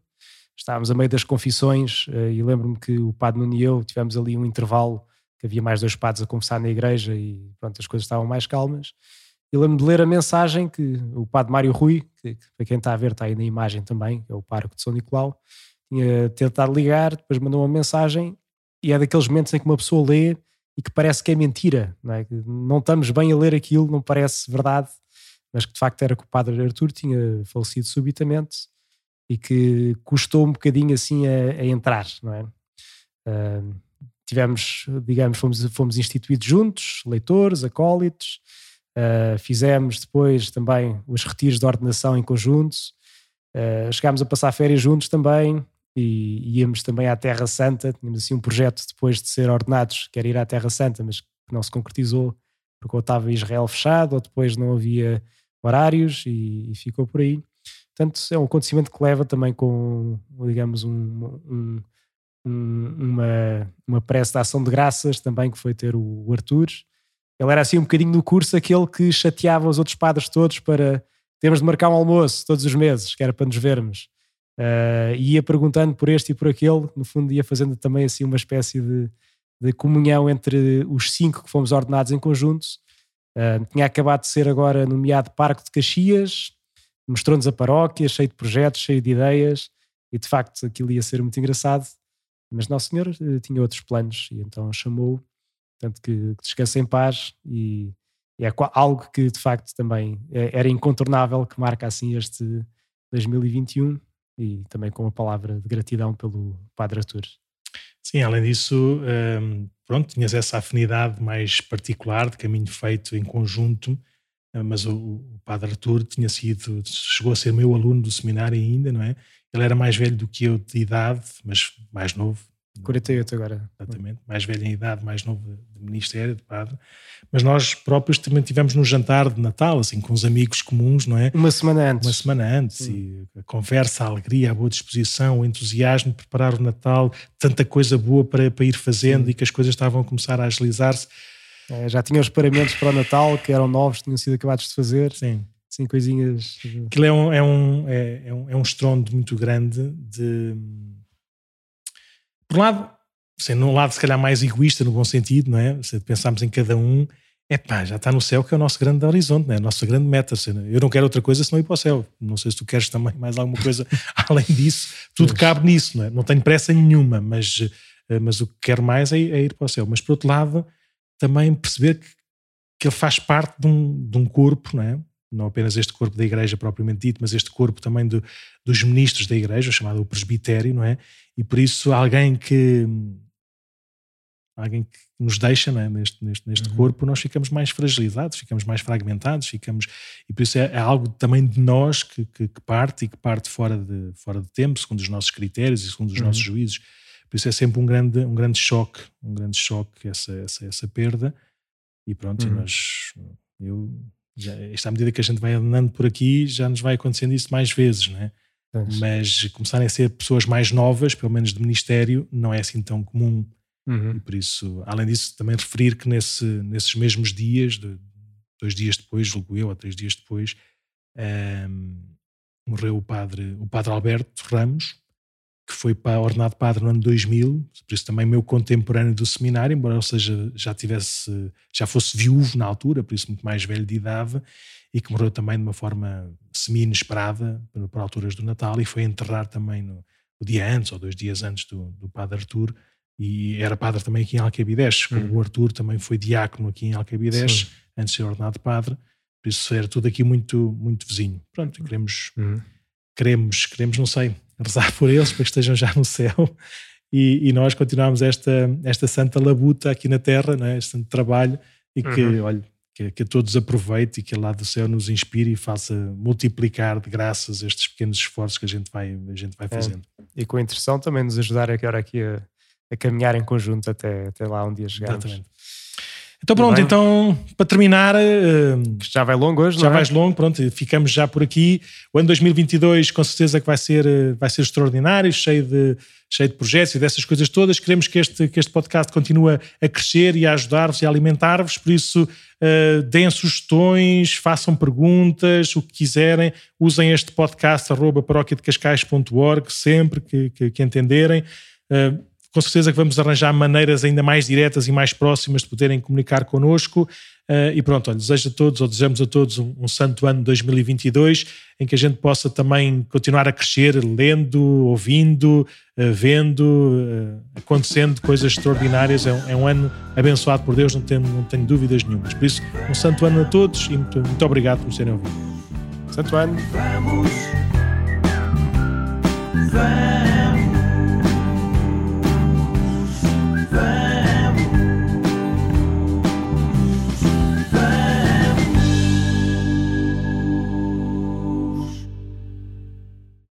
Estávamos a meio das confissões uh, e lembro-me que o padre Nuno e eu tivemos ali um intervalo que havia mais dois padres a conversar na igreja e pronto, as coisas estavam mais calmas. E lembro-me de ler a mensagem que o padre Mário Rui, que, que, para quem está a ver está aí na imagem também, é o pároco de São Nicolau, tinha tentado ligar, depois mandou uma mensagem e é daqueles momentos em que uma pessoa lê e que parece que é mentira, não, é? não estamos bem a ler aquilo, não parece verdade, mas que de facto era que o padre Artur tinha falecido subitamente e que custou um bocadinho assim a, a entrar, não é? Uh, tivemos, digamos, fomos, fomos instituídos juntos, leitores, acólitos, Uh, fizemos depois também os retiros de ordenação em conjunto. Uh, chegámos a passar férias juntos também e íamos também à Terra Santa. Tínhamos assim um projeto depois de ser ordenados, que era ir à Terra Santa, mas que não se concretizou porque ou estava Israel fechado ou depois não havia horários e, e ficou por aí. Portanto, é um acontecimento que leva também com, digamos, um, um, um, uma, uma prece de ação de graças também que foi ter o, o Arthur ele era assim um bocadinho no curso aquele que chateava os outros padres todos para termos de marcar um almoço todos os meses, que era para nos vermos. Uh, ia perguntando por este e por aquele, no fundo ia fazendo também assim uma espécie de, de comunhão entre os cinco que fomos ordenados em conjunto. Uh, tinha acabado de ser agora nomeado Parque de Caxias, mostrou-nos a paróquia, cheio de projetos, cheio de ideias, e de facto aquilo ia ser muito engraçado. Mas Nosso Senhor uh, tinha outros planos e então chamou Portanto, que, descanse em paz e, é algo que de facto também é, era incontornável que marca assim este 2021 e também com a palavra de gratidão pelo Padre Artur. Sim, além disso, um, pronto, tinhas essa afinidade mais particular de caminho feito em conjunto, mas o, o Padre Artur tinha sido, chegou a ser meu aluno do seminário ainda, não é? Ele era mais velho do que eu de idade, mas mais novo, 48 agora. Exatamente, mais velho em idade, mais novo de ministério, de padre. Mas nós próprios também tivemos num jantar de Natal, assim, com os amigos comuns, não é? Uma semana antes. Uma semana antes, hum. e a conversa, a alegria, a boa disposição, o entusiasmo de preparar o Natal, tanta coisa boa para, para ir fazendo Sim. e que as coisas estavam a começar a agilizar-se. É, já tinha os paramentos para o Natal, que eram novos, tinham sido acabados de fazer. Sim. Sim, coisinhas. Aquilo é um, é um, é, é um, é um estrondo muito grande de por um lado, sendo um lado se calhar mais egoísta no bom sentido, não é? Se pensarmos em cada um, é pá, já está no céu que é o nosso grande horizonte, não é? a nossa grande meta. Eu não quero outra coisa senão ir para o céu. Não sei se tu queres também mais alguma coisa além disso. Tudo mas... cabe nisso, não é? Não tenho pressa nenhuma, mas, eh, mas o que quero mais é, é, ir para o céu. Mas por outro lado, também perceber que, que ele faz parte de um, de um corpo, não é? não apenas este corpo da igreja propriamente dito, mas este corpo também do, dos ministros da igreja, chamado o presbitério, não é? E por isso alguém que alguém que nos deixa é? neste, neste, neste uhum. corpo, nós ficamos mais fragilizados, ficamos mais fragmentados, ficamos e por isso é, é algo também de nós que, que, que, parte e que parte fora de, fora de tempo, segundo os nossos critérios e segundo os uhum. nossos juízos. Por isso é sempre um grande, um grande choque, um grande choque essa, essa, essa perda. E pronto, uhum. nós, eu já, esta à medida que a gente vai andando por aqui, já nos vai acontecendo isso mais vezes, não é? mas começarem a ser pessoas mais novas, pelo menos de ministério, não é assim tão comum. Uhum. E por isso, além disso, também referir que nesse, nesses mesmos dias, de, dois dias depois, julgo eu, ou três dias depois, um, morreu o padre, o padre Alberto Ramos, que foi ordenado padre no ano 2000, por isso também meu contemporâneo do seminário, embora ou seja, já tivesse, já fosse viúvo na altura, por isso muito mais velho de idade, e que morreu também de uma forma semi-inesperada, por alturas do Natal, e foi enterrar também no, no dia antes, ou dois dias antes do, do padre Artur, e era padre também aqui em Alcabidez, hum. o Artur também foi diácono aqui em Alcabidez, antes de ser ordenado padre, por isso era tudo aqui muito, muito vizinho. Pronto, queremos, hum. queremos, queremos, não sei, rezar por eles para que estejam já no céu e, e nós continuamos esta, esta santa labuta aqui na terra, né? este santo trabalho e que, uhum. olha, que, que a todos aproveite e que lá do céu nos inspire e faça multiplicar de graças estes pequenos esforços que a gente vai, a gente vai é. fazendo. É. E com a intercessão também nos ajudar agora aqui a, a caminhar em conjunto até, até lá um dia chegarmos. Exatamente. Então pronto, então para terminar... Uh, já vai longo hoje, Já é? vais longo, pronto, ficamos já por aqui. O ano 2022 com certeza que vai ser, eh, vai ser extraordinário, cheio de, cheio de projetos e dessas coisas todas. Queremos que este, que este podcast continue a crescer e a ajudar-vos e a alimentar-vos, por isso uh, deem sugestões, façam perguntas, o que quiserem, usem este podcast arroba paróquiadecascais.org sempre que, que, que entenderem. Uh, com certeza que vamos arranjar maneiras ainda mais diretas e mais próximas de poderem comunicar connosco. Uh, e pronto, olha, desejo a todos, ou desejamos a todos um, um, santo ano 2022, em que a gente possa também continuar a crescer, lendo, ouvindo, uh, vendo, uh, acontecendo coisas extraordinárias. É um, é um, ano abençoado por Deus, não tenho, não tenho dúvidas nenhumas. Por isso, um santo ano a todos e muito, muito obrigado por serem ouvidos. Santo ano. Vamos. Vamos.